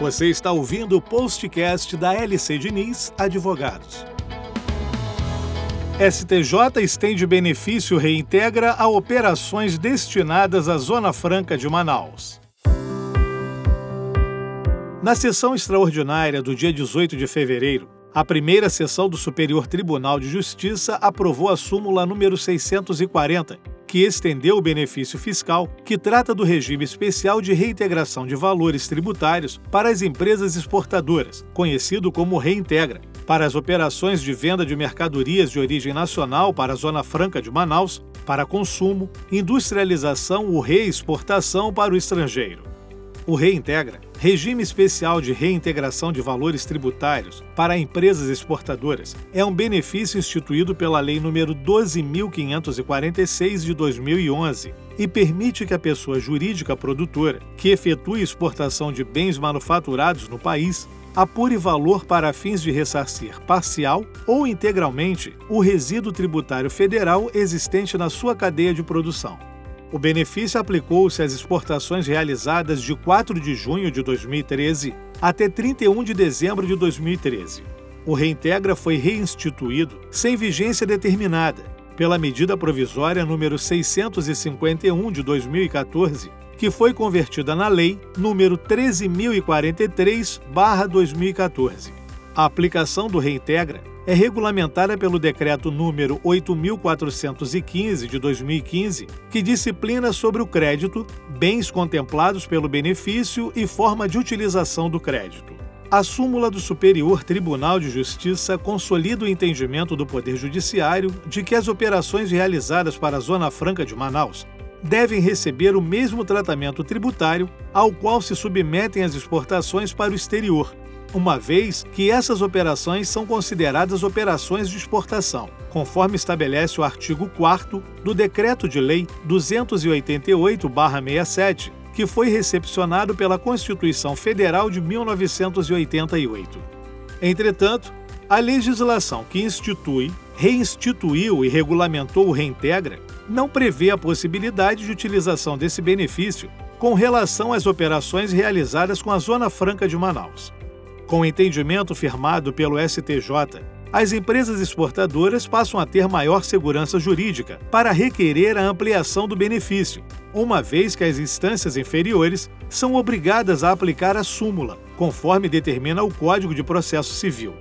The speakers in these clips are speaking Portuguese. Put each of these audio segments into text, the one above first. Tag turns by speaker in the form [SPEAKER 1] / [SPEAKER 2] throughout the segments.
[SPEAKER 1] Você está ouvindo o postcast da LC Diniz Advogados. STJ estende benefício reintegra a operações destinadas à Zona Franca de Manaus. Na sessão extraordinária do dia 18 de fevereiro, a primeira sessão do Superior Tribunal de Justiça aprovou a súmula número 640, que estendeu o benefício fiscal, que trata do regime especial de reintegração de valores tributários para as empresas exportadoras, conhecido como Reintegra, para as operações de venda de mercadorias de origem nacional para a Zona Franca de Manaus, para consumo, industrialização ou reexportação para o estrangeiro. O Reintegra, regime especial de reintegração de valores tributários para empresas exportadoras, é um benefício instituído pela Lei nº 12.546 de 2011 e permite que a pessoa jurídica produtora que efetue exportação de bens manufaturados no país apure valor para fins de ressarcir parcial ou integralmente o resíduo tributário federal existente na sua cadeia de produção. O benefício aplicou-se às exportações realizadas de 4 de junho de 2013 até 31 de dezembro de 2013. O Reintegra foi reinstituído sem vigência determinada pela medida provisória número 651 de 2014, que foi convertida na lei número 13043/2014. A aplicação do Reintegra é regulamentada pelo decreto número 8415 de 2015, que disciplina sobre o crédito, bens contemplados pelo benefício e forma de utilização do crédito. A súmula do Superior Tribunal de Justiça consolida o entendimento do Poder Judiciário de que as operações realizadas para a Zona Franca de Manaus devem receber o mesmo tratamento tributário ao qual se submetem as exportações para o exterior, uma vez que essas operações são consideradas operações de exportação, conforme estabelece o artigo 4 do Decreto de Lei 288-67, que foi recepcionado pela Constituição Federal de 1988. Entretanto, a legislação que institui, reinstituiu e regulamentou o Reintegra não prevê a possibilidade de utilização desse benefício com relação às operações realizadas com a Zona Franca de Manaus. Com o entendimento firmado pelo STJ, as empresas exportadoras passam a ter maior segurança jurídica para requerer a ampliação do benefício, uma vez que as instâncias inferiores são obrigadas a aplicar a súmula, conforme determina o Código de Processo Civil.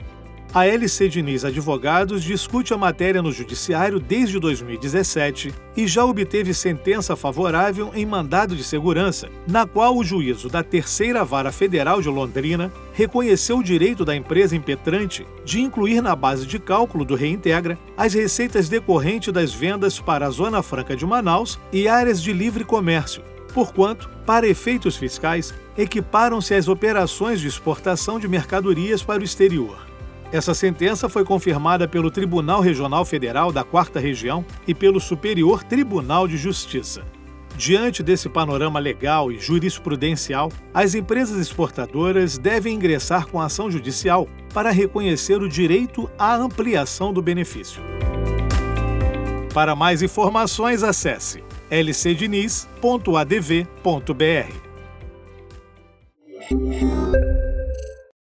[SPEAKER 1] A LC Diniz Advogados discute a matéria no Judiciário desde 2017 e já obteve sentença favorável em mandado de segurança, na qual o juízo da Terceira Vara Federal de Londrina reconheceu o direito da empresa impetrante de incluir na base de cálculo do Reintegra as receitas decorrentes das vendas para a Zona Franca de Manaus e áreas de livre comércio, porquanto, para efeitos fiscais, equiparam-se às operações de exportação de mercadorias para o exterior. Essa sentença foi confirmada pelo Tribunal Regional Federal da Quarta Região e pelo Superior Tribunal de Justiça. Diante desse panorama legal e jurisprudencial, as empresas exportadoras devem ingressar com ação judicial para reconhecer o direito à ampliação do benefício. Para mais informações, acesse lcdiniz.adv.br.